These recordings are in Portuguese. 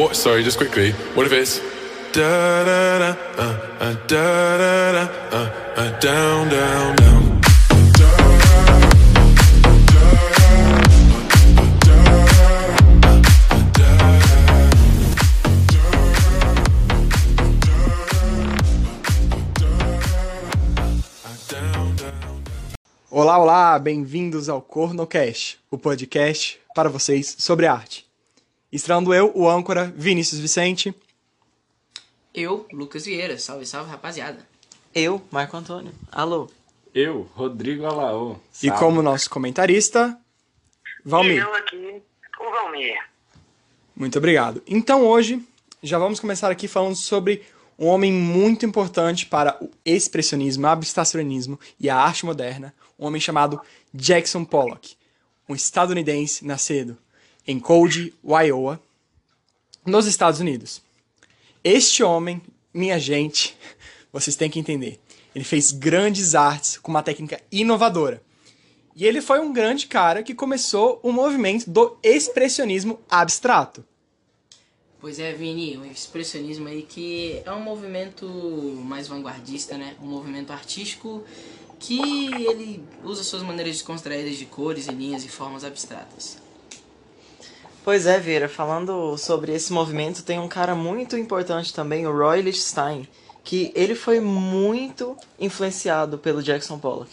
What? Sorry, just quickly. What if it's da da da uh, uh, da da da uh, uh, down down down. Olá, olá, bem-vindos ao Cornocast, o podcast para vocês sobre arte. Estreando eu, o âncora Vinícius Vicente. Eu, Lucas Vieira. Salve, salve, rapaziada. Eu, Marco Antônio. Alô. Eu, Rodrigo Alaô. E como nosso comentarista, Valmir. E eu aqui, o Valmir. Muito obrigado. Então hoje já vamos começar aqui falando sobre um homem muito importante para o expressionismo, abstracionismo e a arte moderna, um homem chamado Jackson Pollock, um estadunidense nascido em Cold, Iowa, nos Estados Unidos. Este homem, minha gente, vocês têm que entender, ele fez grandes artes com uma técnica inovadora. E ele foi um grande cara que começou o movimento do expressionismo abstrato. Pois é, Vini, o expressionismo aí que é um movimento mais vanguardista, né? Um movimento artístico que ele usa suas maneiras descontraídas de cores e linhas e formas abstratas. Pois é, Vieira, falando sobre esse movimento, tem um cara muito importante também, o Roy Lichtenstein, que ele foi muito influenciado pelo Jackson Pollock.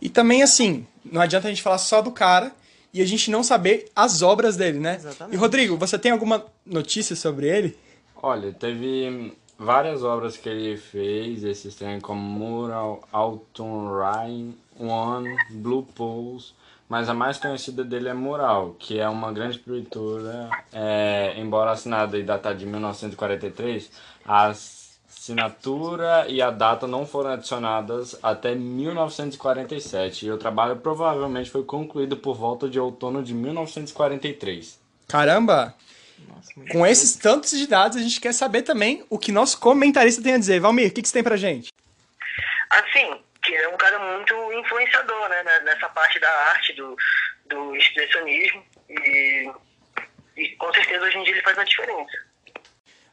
E também, assim, não adianta a gente falar só do cara e a gente não saber as obras dele, né? Exatamente. E, Rodrigo, você tem alguma notícia sobre ele? Olha, teve várias obras que ele fez, esses trem como Mural, Autumn Rain, One, Blue Pools, mas a mais conhecida dele é Mural, que é uma grande pintura, é, embora assinada e datada de 1943, a assinatura e a data não foram adicionadas até 1947, e o trabalho provavelmente foi concluído por volta de outono de 1943. Caramba! Nossa, muito Com esses tantos de dados, a gente quer saber também o que nosso comentarista tem a dizer. Valmir, o que, que você tem pra gente? Assim, que é um cara muito influenciador, né, né, nessa parte da arte, do, do expressionismo. E, e com certeza hoje em dia ele faz uma diferença.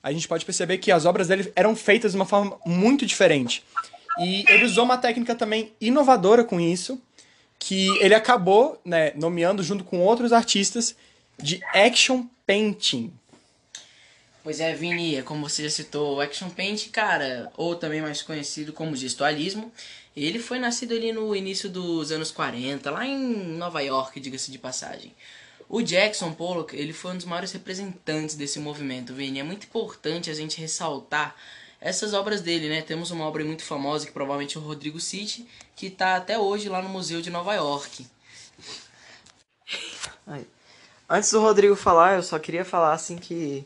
A gente pode perceber que as obras dele eram feitas de uma forma muito diferente. E ele usou uma técnica também inovadora com isso, que ele acabou né, nomeando junto com outros artistas de action painting. Pois é, Vini, é como você já citou, o Action Paint, cara, ou também mais conhecido como gestualismo, ele foi nascido ali no início dos anos 40, lá em Nova York, diga-se de passagem. O Jackson Pollock, ele foi um dos maiores representantes desse movimento, Vini. É muito importante a gente ressaltar essas obras dele, né? Temos uma obra muito famosa, que provavelmente é o Rodrigo City, que está até hoje lá no Museu de Nova York. Antes do Rodrigo falar, eu só queria falar assim que,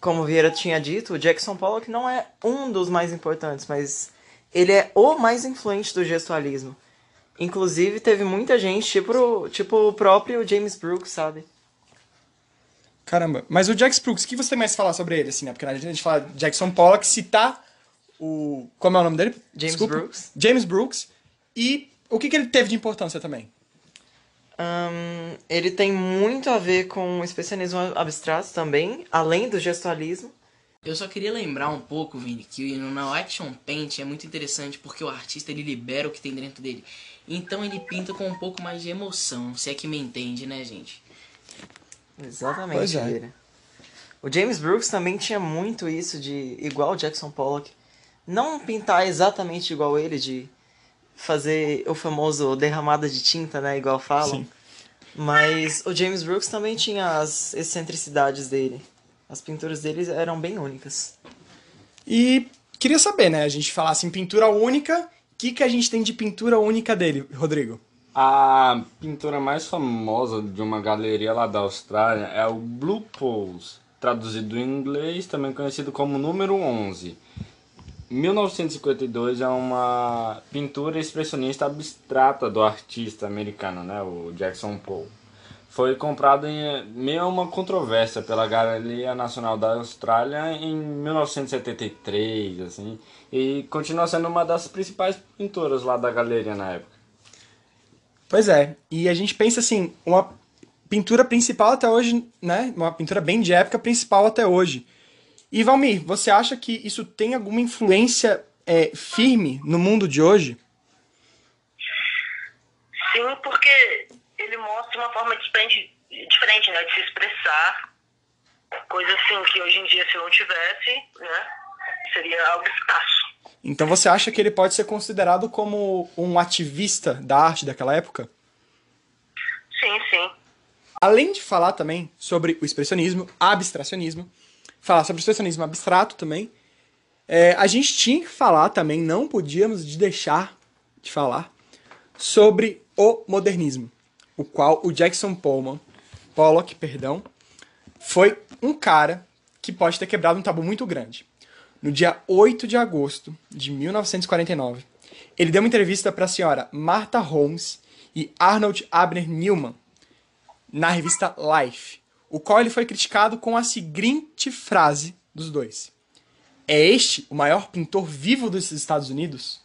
como o Vieira tinha dito, o Jackson Pollock não é um dos mais importantes, mas ele é o mais influente do gestualismo. Inclusive, teve muita gente, tipo, tipo o próprio James Brooks, sabe? Caramba, mas o Jax Brooks, o que você tem mais a falar sobre ele, assim, né? Porque a gente fala de Jackson Pollock, citar o... Como é o nome dele? James Desculpa. Brooks. James Brooks. E o que, que ele teve de importância também? Ahn, ele tem muito a ver com o expressionismo abstrato também, além do gestualismo. Eu só queria lembrar um pouco, Vini, que no Action Paint é muito interessante porque o artista ele libera o que tem dentro dele. Então ele pinta com um pouco mais de emoção, se é que me entende, né, gente? Exatamente, é. O James Brooks também tinha muito isso de, igual o Jackson Pollock, não pintar exatamente igual ele, de fazer o famoso derramada de tinta, né, igual falam. Sim. Mas o James Brooks também tinha as excentricidades dele. As pinturas dele eram bem únicas. E queria saber, né? A gente falasse em pintura única, o que, que a gente tem de pintura única dele, Rodrigo? A pintura mais famosa de uma galeria lá da Austrália é o Blue Pools, traduzido em inglês, também conhecido como número 11. 1952 é uma pintura expressionista abstrata do artista americano, né, o Jackson Pollock. Foi comprado em meio a uma controvérsia pela Galeria Nacional da Austrália em 1973, assim, e continua sendo uma das principais pinturas lá da galeria na época. Pois é, e a gente pensa assim, uma pintura principal até hoje, né? Uma pintura bem de época principal até hoje. E Valmir, você acha que isso tem alguma influência é, firme no mundo de hoje? Sim, porque ele mostra uma forma diferente, diferente né, de se expressar. Coisa assim que hoje em dia, se não tivesse, né, seria algo escasso. Então você acha que ele pode ser considerado como um ativista da arte daquela época? Sim, sim. Além de falar também sobre o expressionismo, abstracionismo, falar sobre o expressionismo abstrato também, é, a gente tinha que falar também, não podíamos deixar de falar, sobre o modernismo, o qual o Jackson Pollock, perdão, foi um cara que pode ter quebrado um tabu muito grande. No dia 8 de agosto de 1949, ele deu uma entrevista para a senhora Martha Holmes e Arnold Abner Newman na revista Life, o qual ele foi criticado com a seguinte frase dos dois: É este o maior pintor vivo dos Estados Unidos?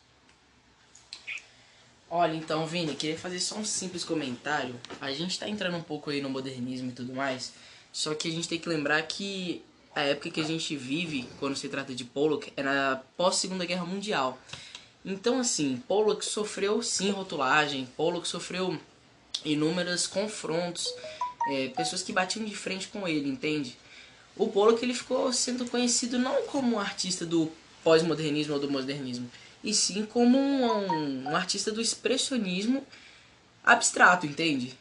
Olha, então, Vini, queria fazer só um simples comentário. A gente tá entrando um pouco aí no modernismo e tudo mais, só que a gente tem que lembrar que a época que a gente vive, quando se trata de Pollock, é na pós-Segunda Guerra Mundial. Então, assim, Pollock sofreu sim rotulagem, Pollock sofreu inúmeros confrontos, é, pessoas que batiam de frente com ele, entende? O Pollock ele ficou sendo conhecido não como um artista do pós-modernismo ou do modernismo, e sim como um, um artista do expressionismo abstrato, entende?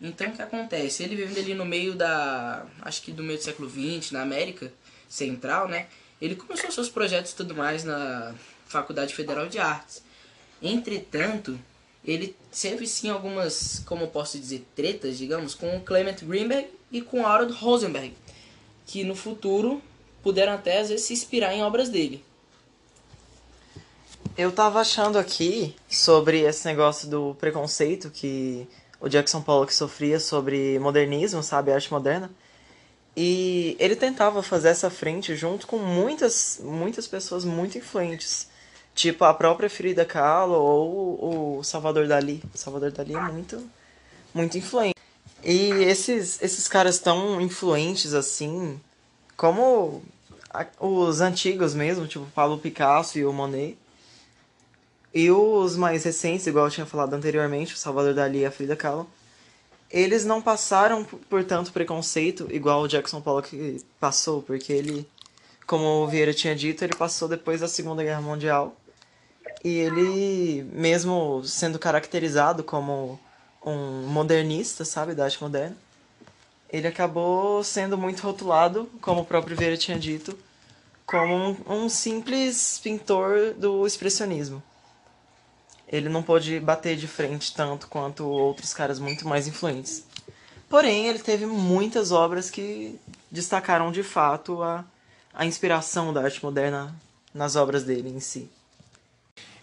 Então o que acontece? Ele vivendo ali no meio da. acho que do meio do século XX, na América Central, né? Ele começou seus projetos e tudo mais na Faculdade Federal de Artes. Entretanto, ele teve sim algumas, como posso dizer, tretas, digamos, com o Clement Greenberg e com Harold Rosenberg, que no futuro puderam até às vezes se inspirar em obras dele. Eu tava achando aqui sobre esse negócio do preconceito que o Jackson Pollock sofria sobre modernismo, sabe, arte moderna. E ele tentava fazer essa frente junto com muitas, muitas pessoas muito influentes. Tipo a própria Frida Kahlo ou o Salvador Dali. O Salvador Dali é muito, muito influente. E esses, esses caras tão influentes assim, como os antigos mesmo, tipo Pablo Picasso e o Monet, e os mais recentes, igual eu tinha falado anteriormente, o Salvador Dali e a Frida Kahlo, eles não passaram por tanto preconceito igual o Jackson Pollock passou, porque ele, como o Vieira tinha dito, ele passou depois da Segunda Guerra Mundial. E ele, mesmo sendo caracterizado como um modernista, sabe, da arte moderna, ele acabou sendo muito rotulado, como o próprio Vieira tinha dito, como um, um simples pintor do expressionismo ele não pôde bater de frente tanto quanto outros caras muito mais influentes. Porém, ele teve muitas obras que destacaram de fato a, a inspiração da arte moderna nas obras dele em si.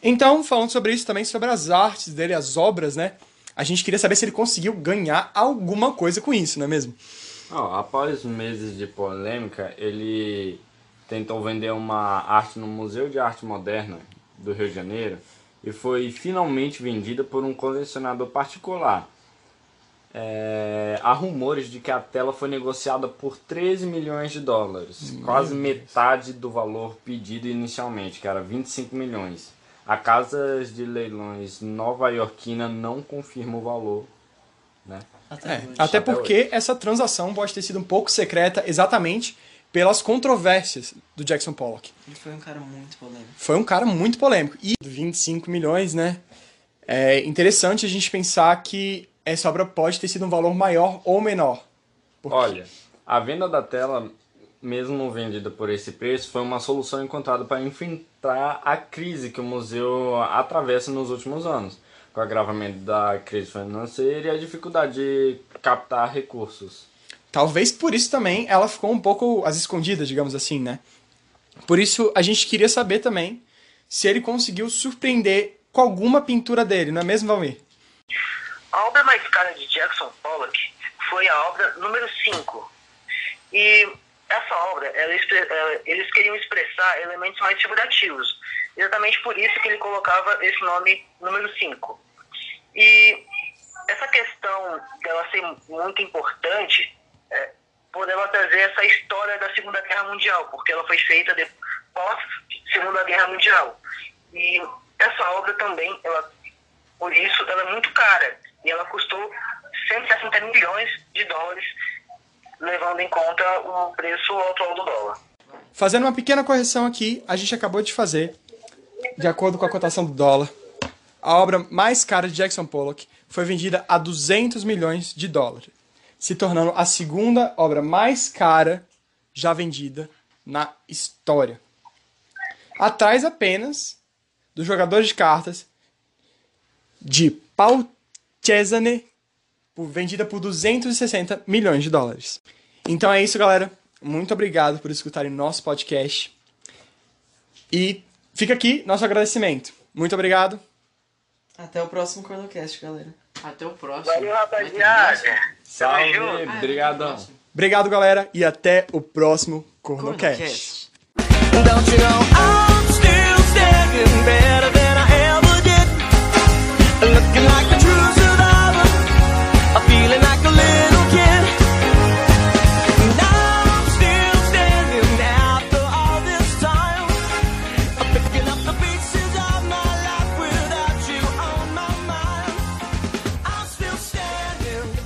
Então, falando sobre isso também, sobre as artes dele, as obras, né? A gente queria saber se ele conseguiu ganhar alguma coisa com isso, não é mesmo? Oh, após meses de polêmica, ele tentou vender uma arte no Museu de Arte Moderna do Rio de Janeiro e foi finalmente vendida por um colecionador particular. É, há rumores de que a tela foi negociada por 13 milhões de dólares, Meu quase Deus. metade do valor pedido inicialmente, que era 25 milhões. A casa de leilões nova-iorquina não confirma o valor. Né? Até, é, até, porque hoje. essa transação pode ter sido um pouco secreta exatamente pelas controvérsias do Jackson Pollock. Ele foi um cara muito polêmico. Foi um cara muito polêmico. E 25 milhões, né? É interessante a gente pensar que essa obra pode ter sido um valor maior ou menor. Porque... Olha, a venda da tela, mesmo vendida por esse preço, foi uma solução encontrada para enfrentar a crise que o museu atravessa nos últimos anos, com o agravamento da crise financeira e a dificuldade de captar recursos. Talvez por isso também ela ficou um pouco às escondidas, digamos assim, né? Por isso a gente queria saber também se ele conseguiu surpreender com alguma pintura dele, não é mesmo, Valmir? A obra mais cara de Jackson Pollock foi a obra número 5. E essa obra, ela, eles queriam expressar elementos mais figurativos. Exatamente por isso que ele colocava esse nome número 5. E essa questão dela ser muito importante, ela trazer essa história da Segunda Guerra Mundial, porque ela foi feita depois Segunda Guerra Mundial. E essa obra também, ela, por isso, ela é muito cara. E ela custou 160 milhões de dólares, levando em conta o preço atual do dólar. Fazendo uma pequena correção aqui, a gente acabou de fazer, de acordo com a cotação do dólar, a obra mais cara de Jackson Pollock foi vendida a 200 milhões de dólares, se tornando a segunda obra mais cara já vendida na história. Atrás apenas do jogador de cartas de Paul Cesane, vendida por 260 milhões de dólares. Então é isso, galera. Muito obrigado por escutarem nosso podcast. E fica aqui nosso agradecimento. Muito obrigado. Até o próximo Cornocast, galera. Até o próximo. Valeu, rapaziada. Salve, junto. Ah. Obrigado, galera, e até o próximo Cornocast. Cornocast. Don't you know I'm still standing better